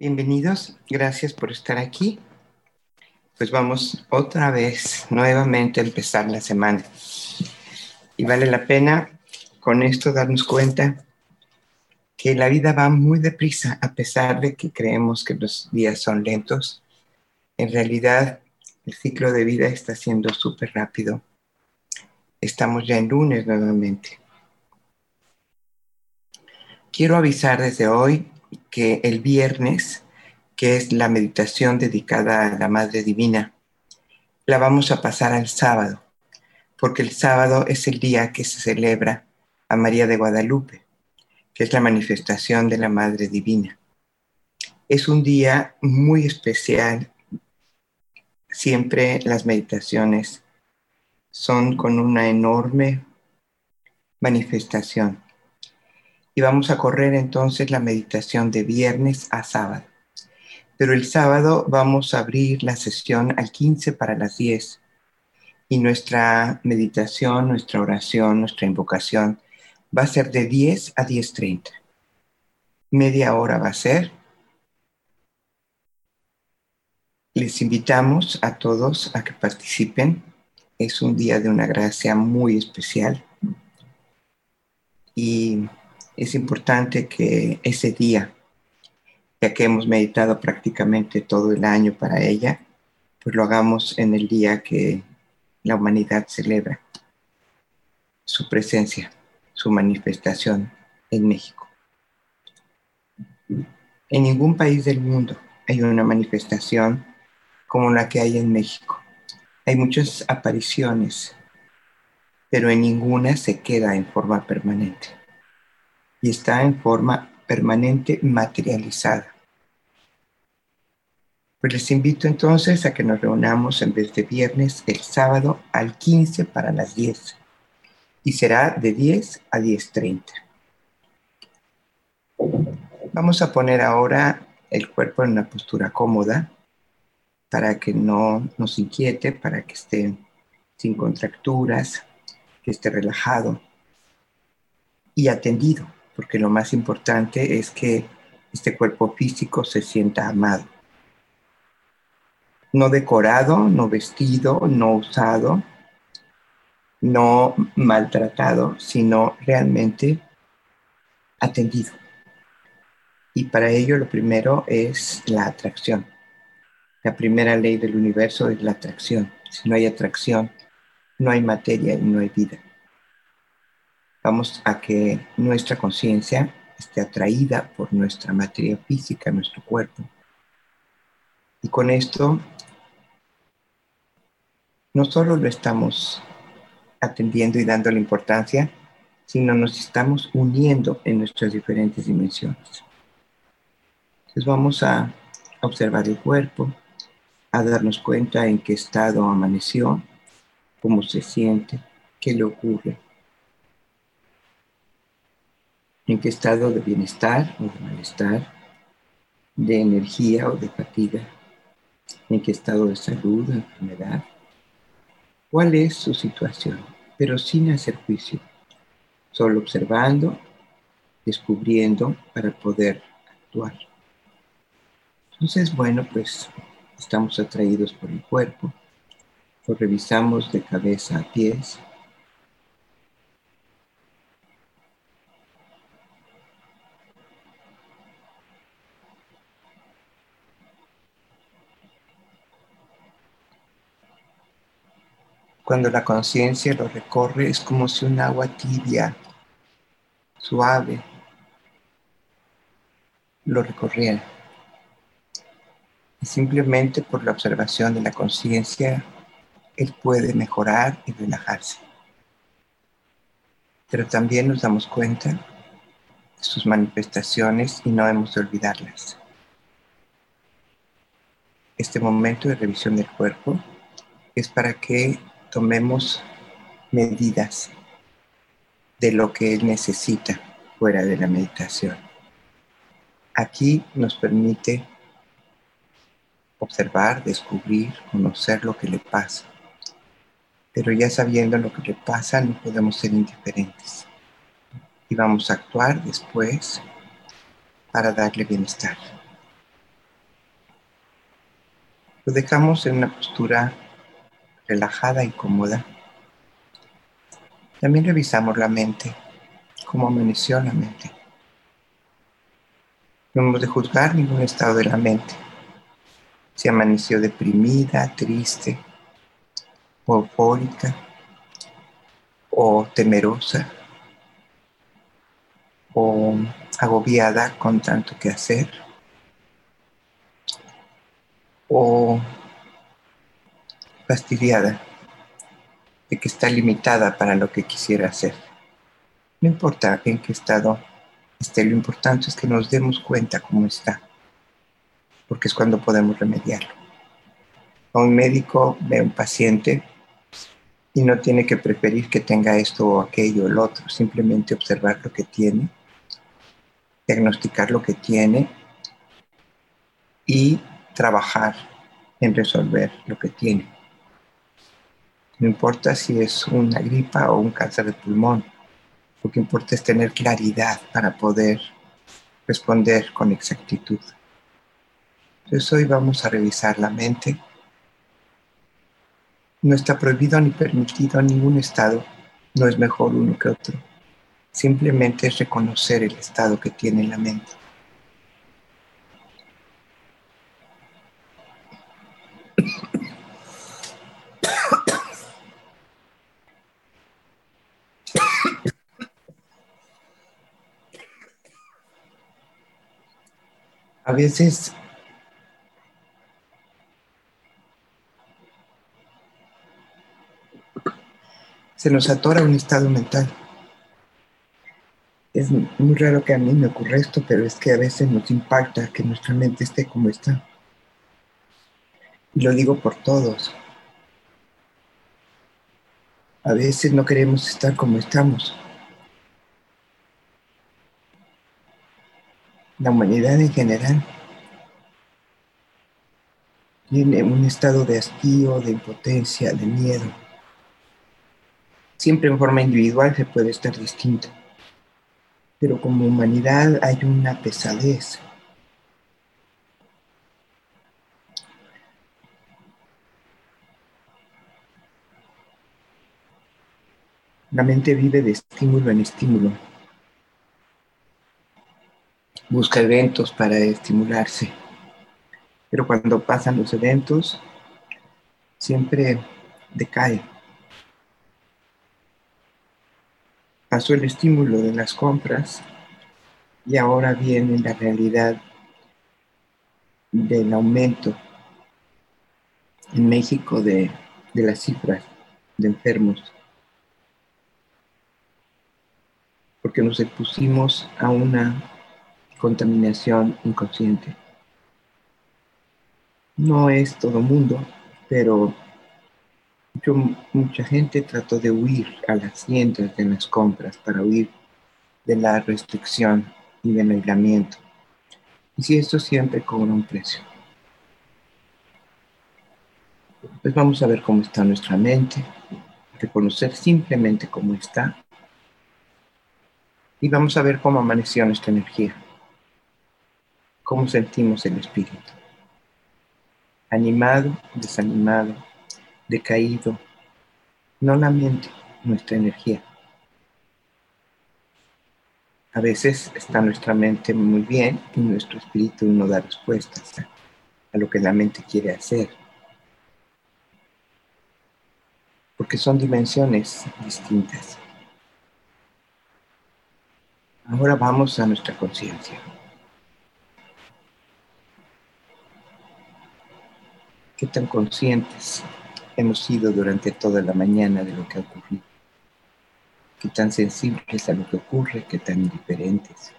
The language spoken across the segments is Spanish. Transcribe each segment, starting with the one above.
Bienvenidos, gracias por estar aquí. Pues vamos otra vez, nuevamente a empezar la semana. Y vale la pena con esto darnos cuenta que la vida va muy deprisa, a pesar de que creemos que los días son lentos. En realidad, el ciclo de vida está siendo súper rápido. Estamos ya en lunes nuevamente. Quiero avisar desde hoy que el viernes, que es la meditación dedicada a la Madre Divina, la vamos a pasar al sábado, porque el sábado es el día que se celebra a María de Guadalupe, que es la manifestación de la Madre Divina. Es un día muy especial. Siempre las meditaciones son con una enorme manifestación y vamos a correr entonces la meditación de viernes a sábado. Pero el sábado vamos a abrir la sesión al 15 para las 10 y nuestra meditación, nuestra oración, nuestra invocación va a ser de 10 a 10.30. Media hora va a ser. Les invitamos a todos a que participen. Es un día de una gracia muy especial. Y es importante que ese día, ya que hemos meditado prácticamente todo el año para ella, pues lo hagamos en el día que la humanidad celebra su presencia, su manifestación en México. En ningún país del mundo hay una manifestación como la que hay en México. Hay muchas apariciones, pero en ninguna se queda en forma permanente y está en forma permanente materializada. Pues les invito entonces a que nos reunamos en vez de viernes el sábado al 15 para las 10 y será de 10 a 10.30. Vamos a poner ahora el cuerpo en una postura cómoda para que no nos inquiete, para que esté sin contracturas, que esté relajado y atendido porque lo más importante es que este cuerpo físico se sienta amado. No decorado, no vestido, no usado, no maltratado, sino realmente atendido. Y para ello lo primero es la atracción. La primera ley del universo es la atracción. Si no hay atracción, no hay materia y no hay vida. Vamos a que nuestra conciencia esté atraída por nuestra materia física, nuestro cuerpo. Y con esto no solo lo estamos atendiendo y dando la importancia, sino nos estamos uniendo en nuestras diferentes dimensiones. Entonces vamos a observar el cuerpo, a darnos cuenta en qué estado amaneció, cómo se siente, qué le ocurre en qué estado de bienestar o de malestar, de energía o de fatiga, en qué estado de salud o enfermedad, cuál es su situación, pero sin hacer juicio, solo observando, descubriendo para poder actuar. Entonces, bueno, pues estamos atraídos por el cuerpo, lo revisamos de cabeza a pies, Cuando la conciencia lo recorre es como si un agua tibia, suave, lo recorriera. Y simplemente por la observación de la conciencia, él puede mejorar y relajarse. Pero también nos damos cuenta de sus manifestaciones y no hemos de olvidarlas. Este momento de revisión del cuerpo es para que tomemos medidas de lo que él necesita fuera de la meditación. Aquí nos permite observar, descubrir, conocer lo que le pasa. Pero ya sabiendo lo que le pasa, no podemos ser indiferentes. Y vamos a actuar después para darle bienestar. Lo dejamos en una postura relajada y cómoda. También revisamos la mente, cómo amaneció la mente. No hemos de juzgar ningún estado de la mente. Si amaneció deprimida, triste, o o temerosa, o agobiada con tanto que hacer, o fastidiada de que está limitada para lo que quisiera hacer. No importa en qué estado esté, lo importante es que nos demos cuenta cómo está, porque es cuando podemos remediarlo. Un médico ve a un paciente y no tiene que preferir que tenga esto o aquello o el otro, simplemente observar lo que tiene, diagnosticar lo que tiene y trabajar en resolver lo que tiene. No importa si es una gripa o un cáncer de pulmón, lo que importa es tener claridad para poder responder con exactitud. Entonces hoy vamos a revisar la mente. No está prohibido ni permitido ningún estado, no es mejor uno que otro. Simplemente es reconocer el estado que tiene la mente. A veces se nos atora un estado mental. Es muy raro que a mí me ocurra esto, pero es que a veces nos impacta que nuestra mente esté como está. Y lo digo por todos. A veces no queremos estar como estamos. La humanidad en general tiene un estado de hastío, de impotencia, de miedo. Siempre en forma individual se puede estar distinto, pero como humanidad hay una pesadez. La mente vive de estímulo en estímulo busca eventos para estimularse. Pero cuando pasan los eventos, siempre decae. Pasó el estímulo de las compras y ahora viene la realidad del aumento en México de, de las cifras de enfermos. Porque nos expusimos a una contaminación inconsciente. No es todo mundo, pero mucha gente trató de huir a las tiendas de las compras para huir de la restricción y del aislamiento. Y si esto siempre cobra un precio. Pues vamos a ver cómo está nuestra mente, reconocer simplemente cómo está. Y vamos a ver cómo amaneció nuestra energía cómo sentimos el espíritu. Animado, desanimado, decaído, no la mente, nuestra energía. A veces está nuestra mente muy bien y nuestro espíritu no da respuestas a lo que la mente quiere hacer. Porque son dimensiones distintas. Ahora vamos a nuestra conciencia. Qué tan conscientes hemos sido durante toda la mañana de lo que ha ocurrido, qué tan sensibles a lo que ocurre, qué tan indiferentes.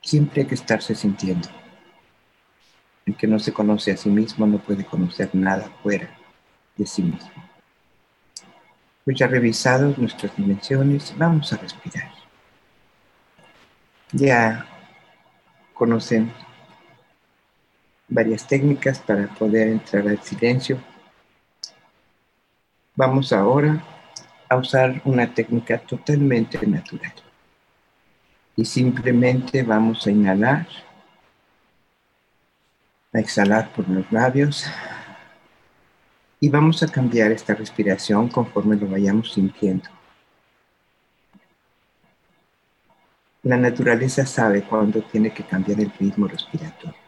Siempre hay que estarse sintiendo. El que no se conoce a sí mismo no puede conocer nada fuera de sí mismo. Pues ya revisados nuestras dimensiones, vamos a respirar. Ya conocen varias técnicas para poder entrar al silencio. Vamos ahora a usar una técnica totalmente natural. Y simplemente vamos a inhalar a exhalar por los labios. Y vamos a cambiar esta respiración conforme lo vayamos sintiendo. La naturaleza sabe cuándo tiene que cambiar el ritmo respiratorio.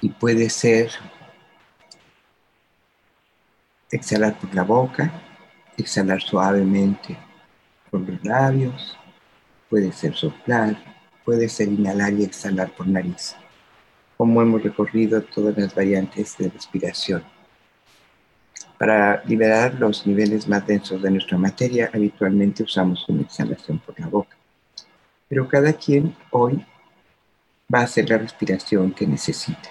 Y puede ser exhalar por la boca, exhalar suavemente por los labios, puede ser soplar, puede ser inhalar y exhalar por nariz cómo hemos recorrido todas las variantes de respiración. Para liberar los niveles más densos de nuestra materia, habitualmente usamos una exhalación por la boca. Pero cada quien hoy va a hacer la respiración que necesita.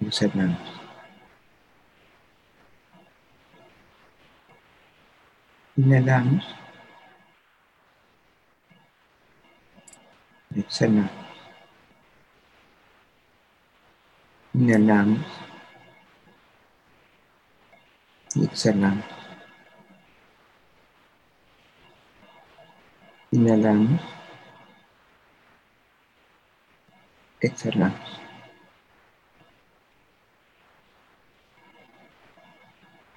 Exhalamos. Inhalamos. Exhalamos. Inhalamos. Exhalamos. Inhalamos. Exhalamos.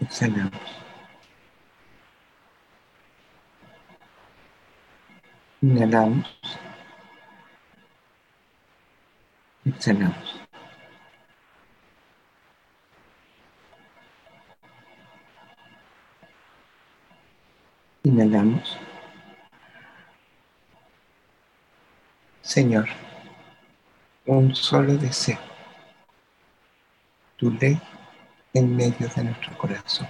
Exhalamos. Inhalamos. Exhalamos. Inhalamos. Señor, un solo deseo, tu ley en medio de nuestro corazón.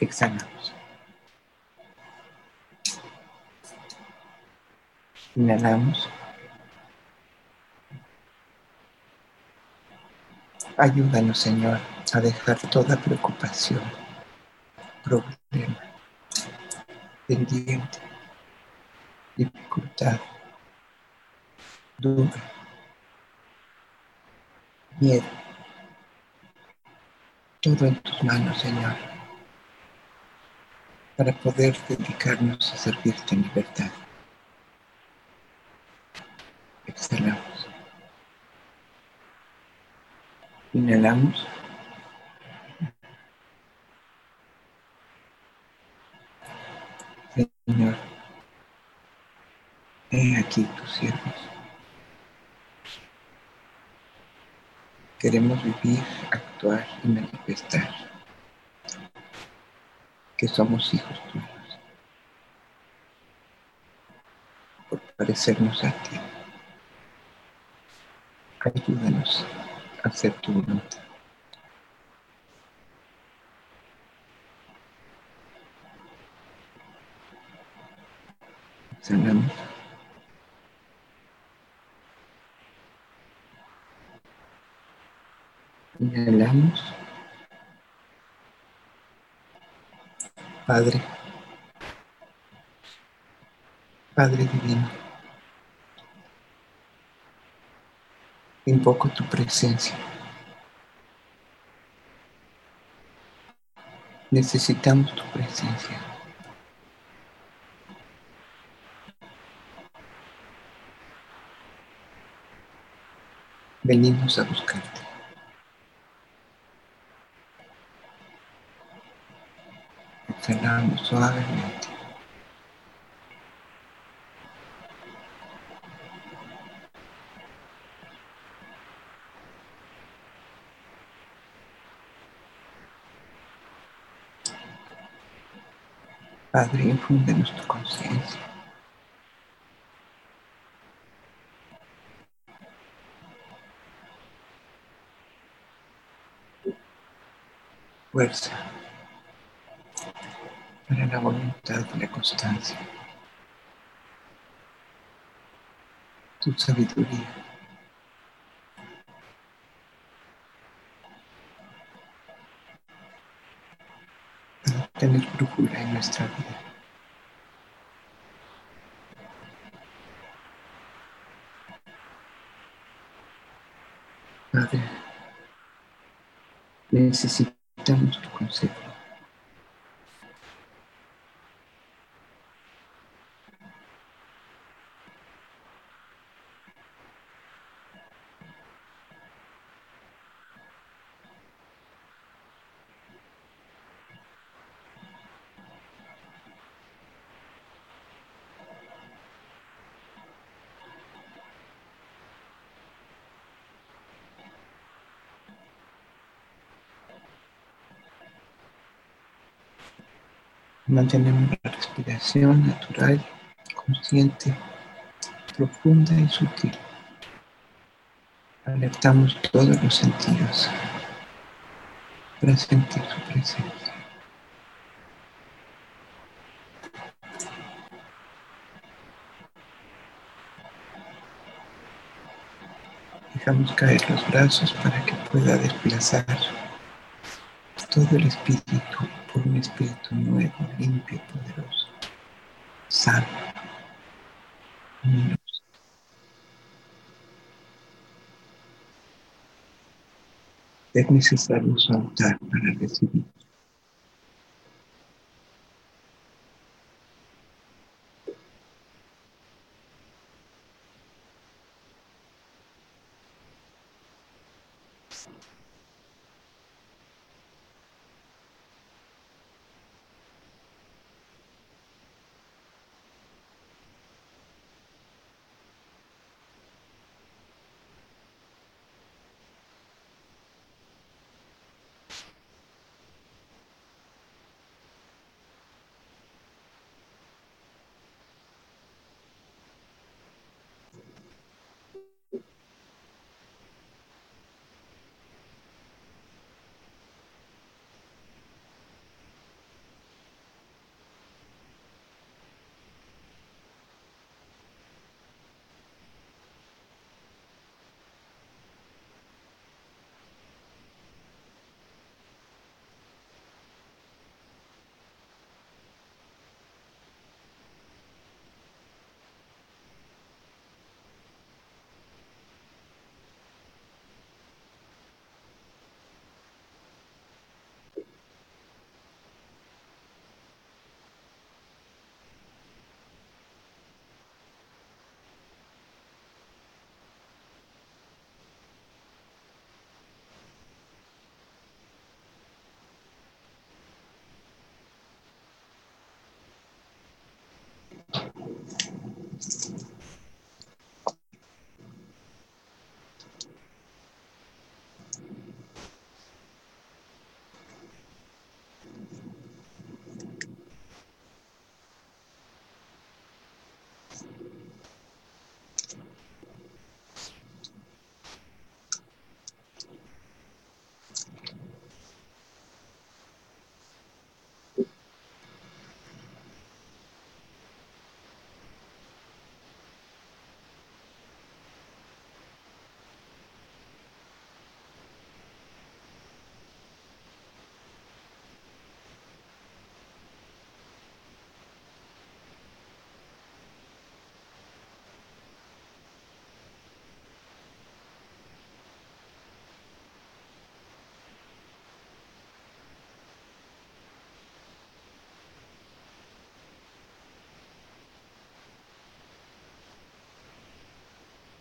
Exhalamos. Inhalamos. Ayúdanos, Señor, a dejar toda preocupación problema, pendiente, dificultad, duda, miedo. Todo en tus manos, Señor, para poder dedicarnos a servirte en libertad. Exhalamos. Inhalamos. Señor, he aquí tus siervos. Queremos vivir, actuar y manifestar que somos hijos tuyos por parecernos a ti. Ayúdanos a hacer tu voluntad. Exhalamos. Inhalamos. Padre, Padre Divino, invoco tu presencia. Necesitamos tu presencia. Venimos a buscarte. Exhalamos suavemente. Padre, infúndenos tu conciencia. Fuerza para la voluntad y la constancia. Tu sabiduría. Para tener brújula en nuestra vida. Padre, necesitamos tu consejo. Mantenemos la respiración natural, consciente, profunda y sutil. Alertamos todos los sentidos para sentir su presencia. Dejamos caer los brazos para que pueda desplazar todo el espíritu por un espíritu nuevo, limpio, poderoso, sano, luminoso. Es necesario soltar para recibir.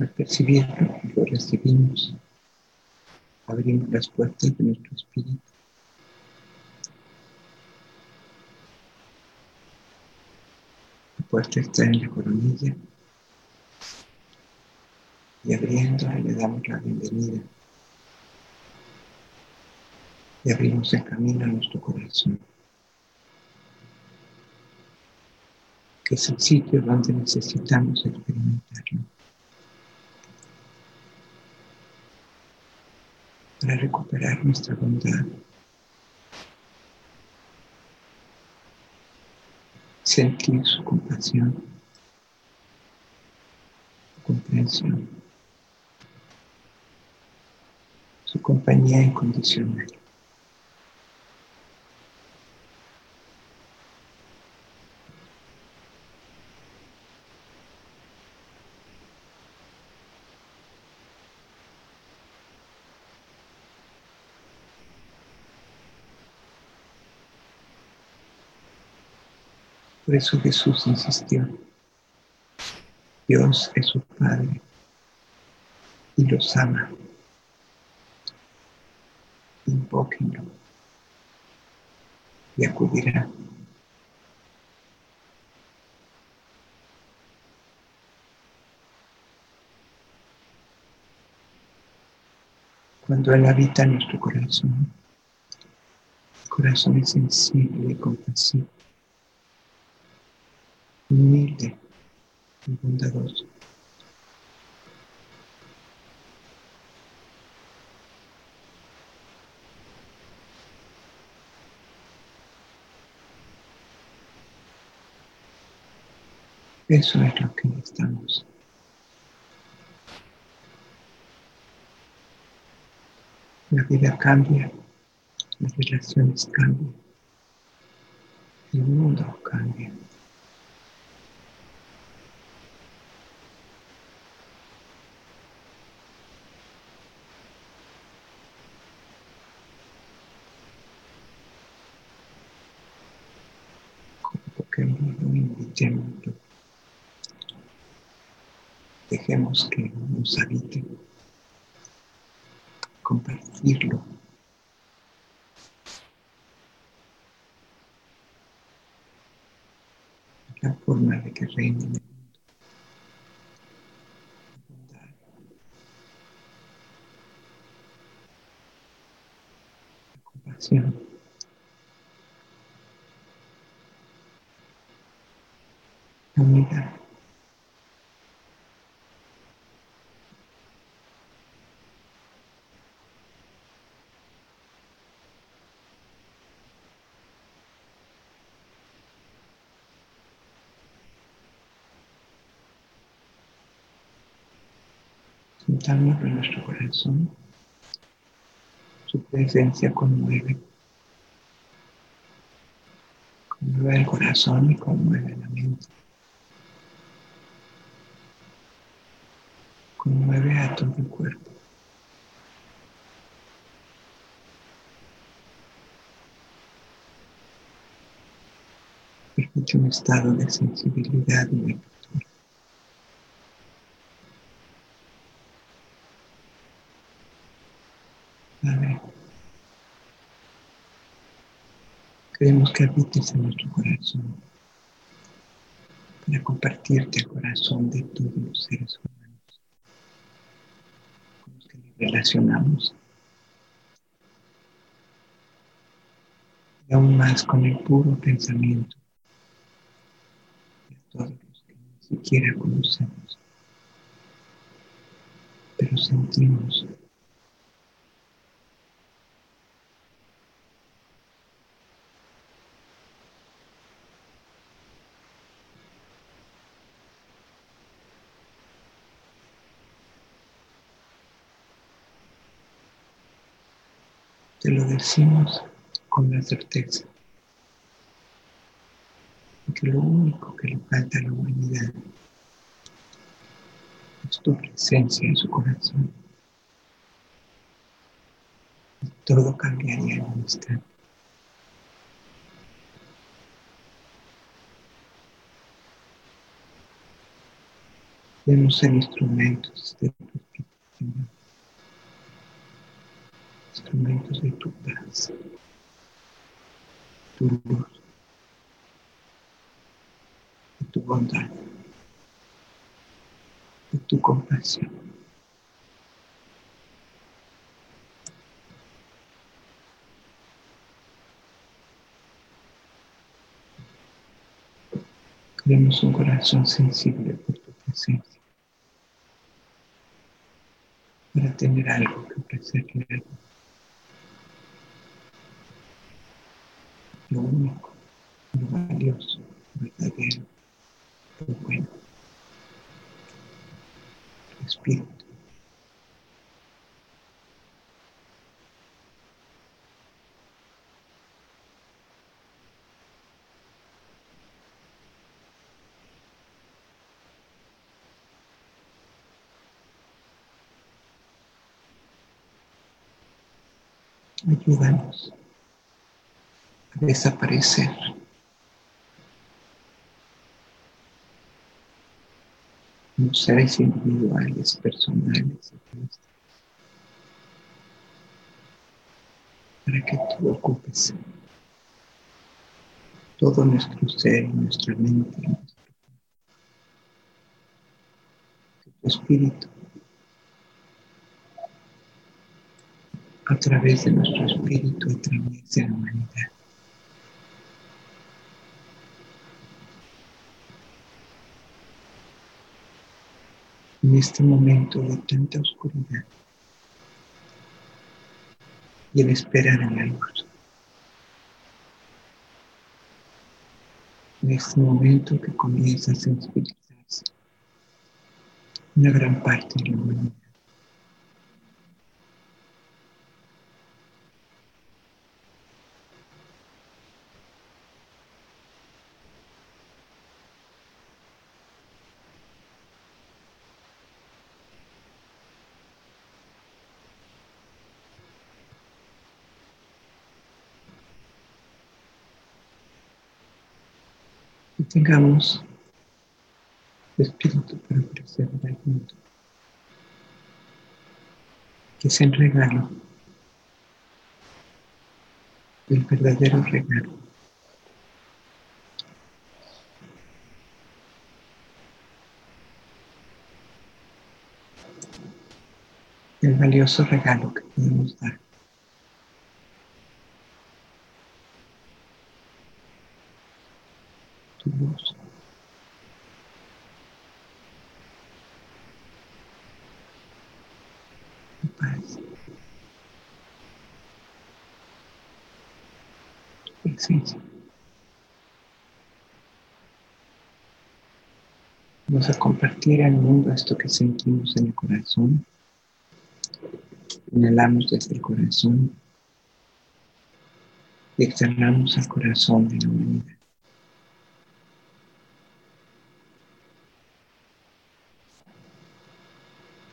Al percibirlo, lo recibimos. Abrimos las puertas de nuestro espíritu. La puerta está en la coronilla y abriéndola le damos la bienvenida y abrimos el camino a nuestro corazón, que es el sitio donde necesitamos experimentarlo. Para recuperar nuestra bondad. Sentir su compasión, su comprensión, su compañía incondicional. Por eso Jesús insistió. Dios es su Padre y los ama. Invóquenlo y acudirá. Cuando Él habita en nuestro corazón, el corazón es sensible y compasivo humilde y bondadoso. Eso es lo que necesitamos. La vida cambia, las relaciones cambian, el mundo cambia. Dejemos que nos habite, compartirlo. La forma de que reine el mundo. La compasión. unidad. En nuestro corazón. Su presencia conmueve. Conmueve el corazón y conmueve la mente. conmueve a todo el cuerpo. Permite un estado de sensibilidad y de apertura. Padre, queremos que habites en nuestro corazón para compartirte el corazón de todos los seres humanos relacionamos. Y aún más con el puro pensamiento de todos los que ni siquiera conocemos, pero sentimos Te lo decimos con la certeza. Que lo único que le falta a la humanidad es tu presencia en su corazón. Y todo cambiaría en un instante. Queremos ser instrumentos de tu Espíritu. Instrumentos de tu paz, tu luz, de tu bondad, de tu compasión. Queremos un corazón sensible por tu presencia. Para tener algo que ofrecerle. Lo único, lo valioso, verdadero, lo bueno. Espíritu. Ayúdanos desaparecer. Como seres individuales, personales, para que tú ocupes todo nuestro ser, nuestra mente, nuestro tu espíritu a través de nuestro espíritu, a través de la humanidad. En este momento de tanta oscuridad y en esperar en la luz. En este momento que comienza a sensibilizarse una gran parte de la humanidad. Tengamos espíritu para ofrecer al mundo. Que sea el regalo, el verdadero regalo. El valioso regalo que podemos dar. tu luz. Tu paz. Vamos a compartir al mundo esto que sentimos en el corazón. Inhalamos desde el corazón y exhalamos al corazón de la humanidad.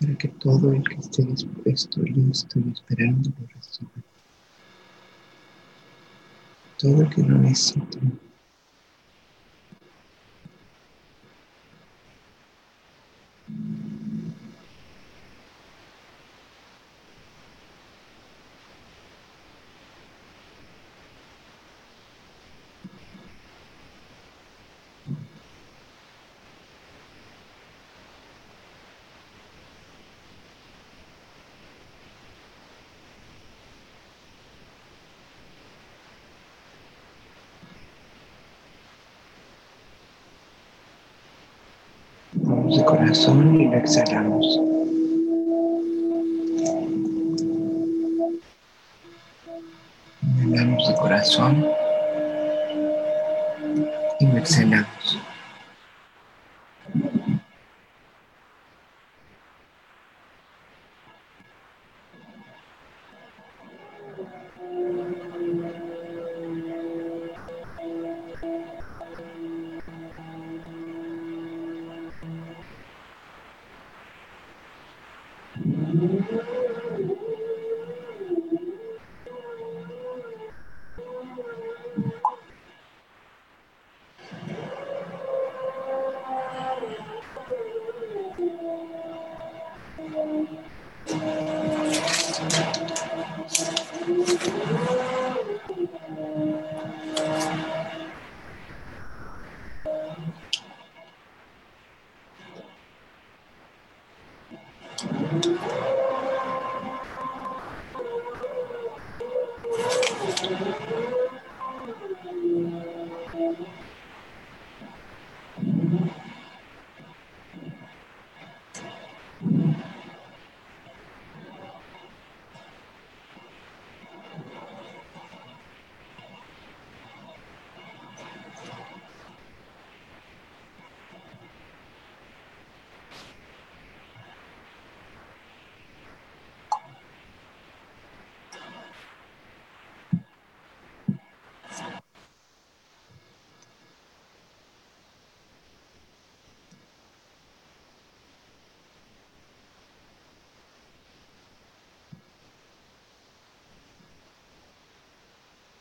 para que todo el que esté dispuesto, listo y esperando lo reciba. Todo el que lo necesite. Vamos de corazón y lo exhalamos. Inhalamos de corazón y lo exhalamos.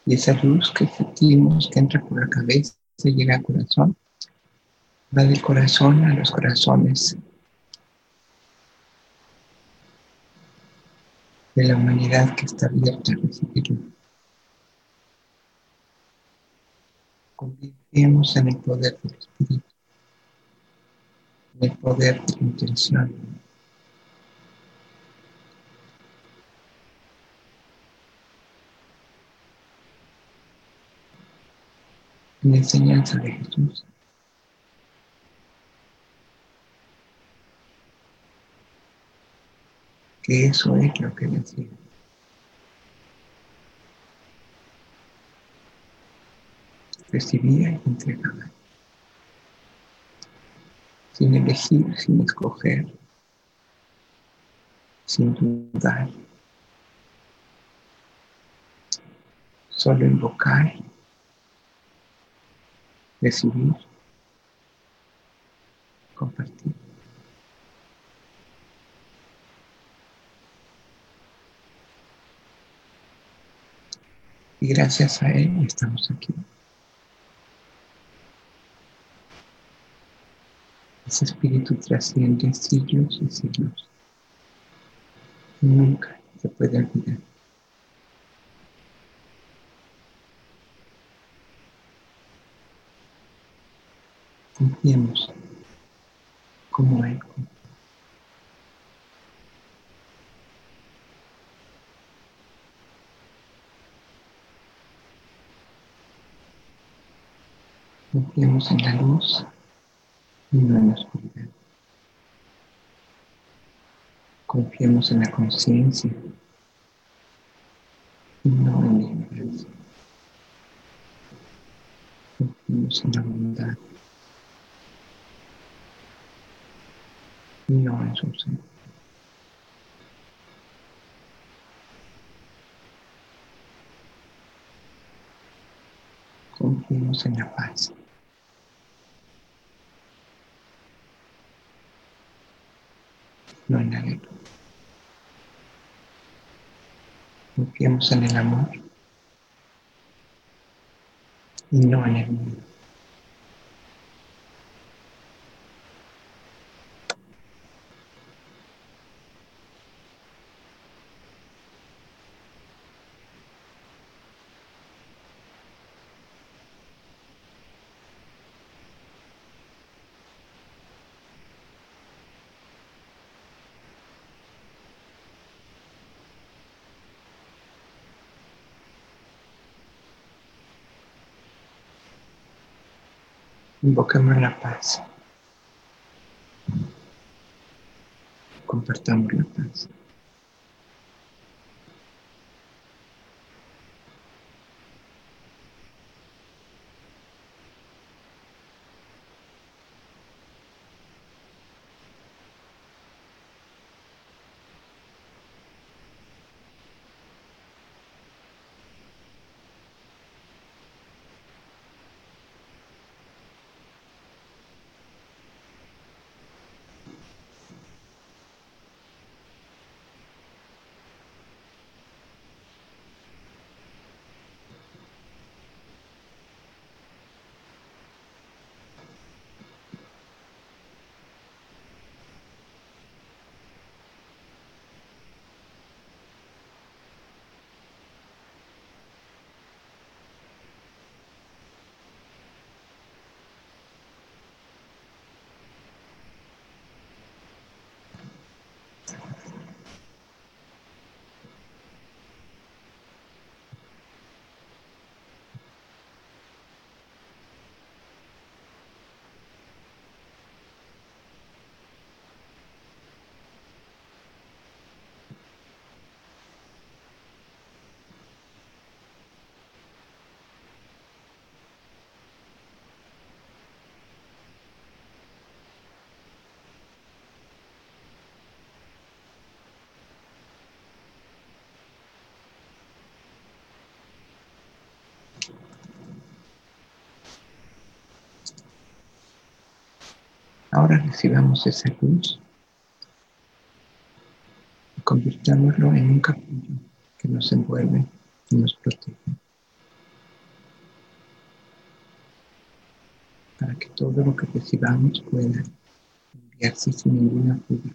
Y esa luz que sentimos que entra por la cabeza y llega al corazón, va del corazón a los corazones de la humanidad que está abierta a recibirlo. Confiemos en el poder del Espíritu, en el poder de la intención. La enseñanza de Jesús. que eso es lo que decía. Recibía y entregaba. Sin elegir, sin escoger, sin dudar. Solo invocar, recibir, compartir. Y gracias a Él estamos aquí. Ese espíritu trasciende siglos y siglos. Nunca se puede olvidar. Confiemos como Él. Confiemos en la luz y no en la oscuridad. Confiemos en la conciencia y no en la ignorancia. Confiemos en la bondad no en su ser. Confiemos en la paz. no en la guerra. Confiemos en el amor y no en el mundo. Invoquemos la paz. Compartamos la paz. Ahora recibamos esa luz y convirtámoslo en un capullo que nos envuelve y nos protege. Para que todo lo que recibamos pueda enviarse sin ninguna duda.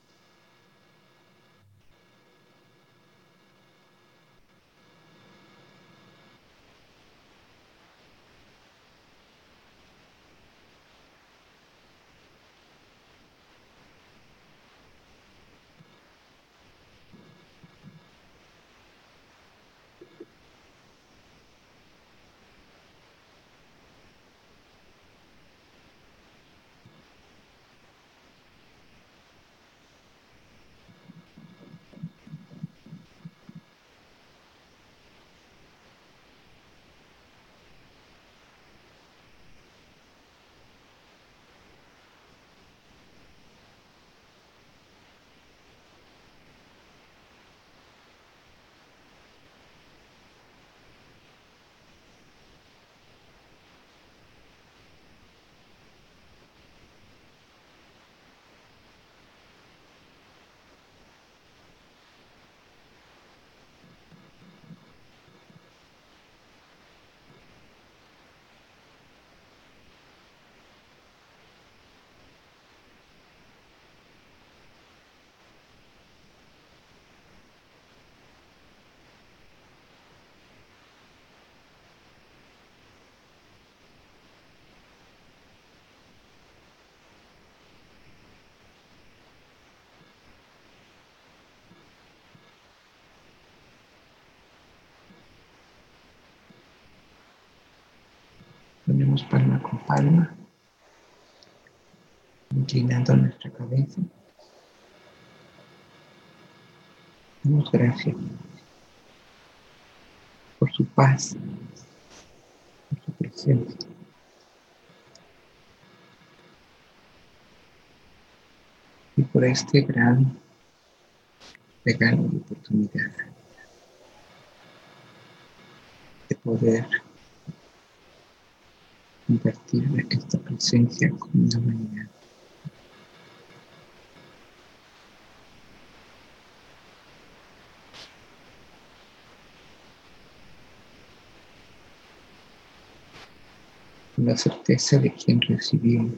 Palma con palma, inclinando nuestra cabeza. Damos gracias por su paz, por su presencia. Y por este gran regalo de oportunidad de poder compartir esta presencia con la humanidad. La certeza de quien recibió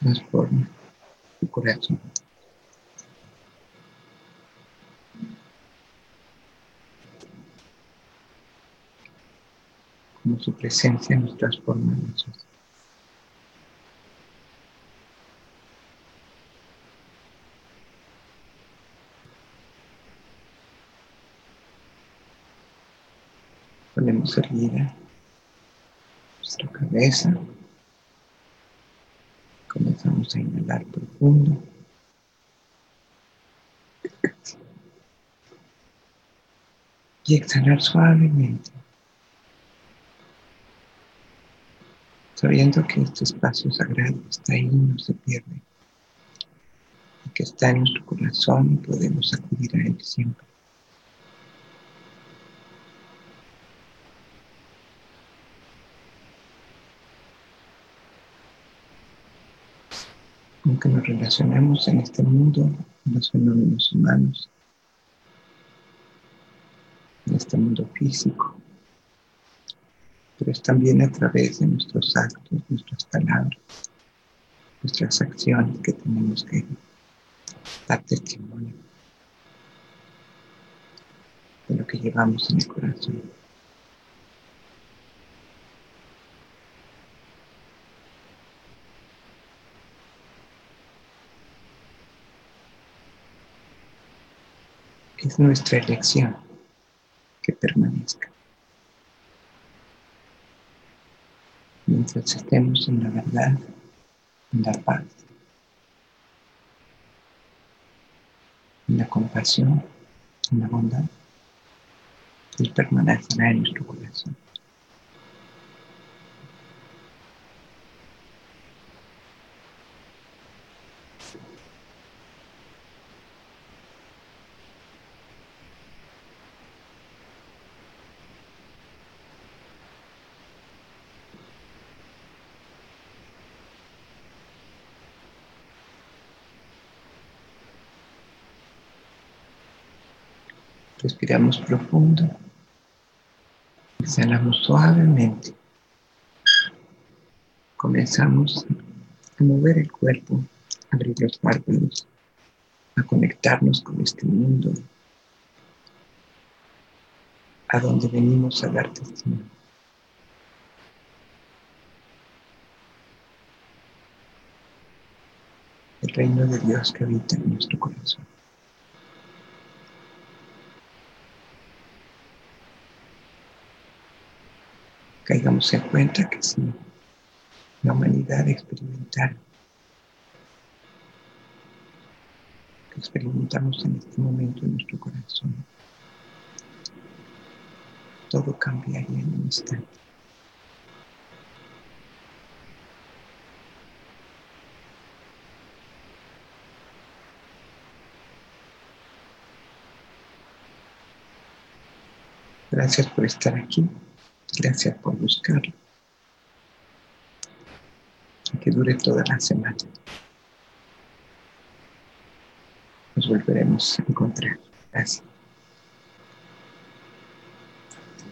transforma su corazón. Su presencia nos transforma a nosotros. Ponemos erguida nuestra cabeza. Comenzamos a inhalar profundo. Y exhalar suavemente. Sabiendo que este espacio sagrado está ahí, no se pierde, y que está en nuestro corazón y podemos acudir a él siempre. Aunque nos relacionemos en este mundo, en los fenómenos humanos, en este mundo físico, pero es también a través de nuestros actos, nuestras palabras, nuestras acciones que tenemos que dar testimonio de lo que llevamos en el corazón. Es nuestra elección que permanezca. Mientras estemos en la verdad, en la paz, en la compasión, en la bondad, Él permanecerá en nuestro corazón. Respiramos profundo. Exhalamos suavemente. Comenzamos a mover el cuerpo, a abrir los párpados, a conectarnos con este mundo, a donde venimos a dar testimonio. El reino de Dios que habita en nuestro corazón. Caigamos en cuenta que si la humanidad experimental que experimentamos en este momento en nuestro corazón, todo cambiaría en un instante. Gracias por estar aquí. Gracias por buscarlo. Que dure toda la semana. Nos volveremos a encontrar. Gracias.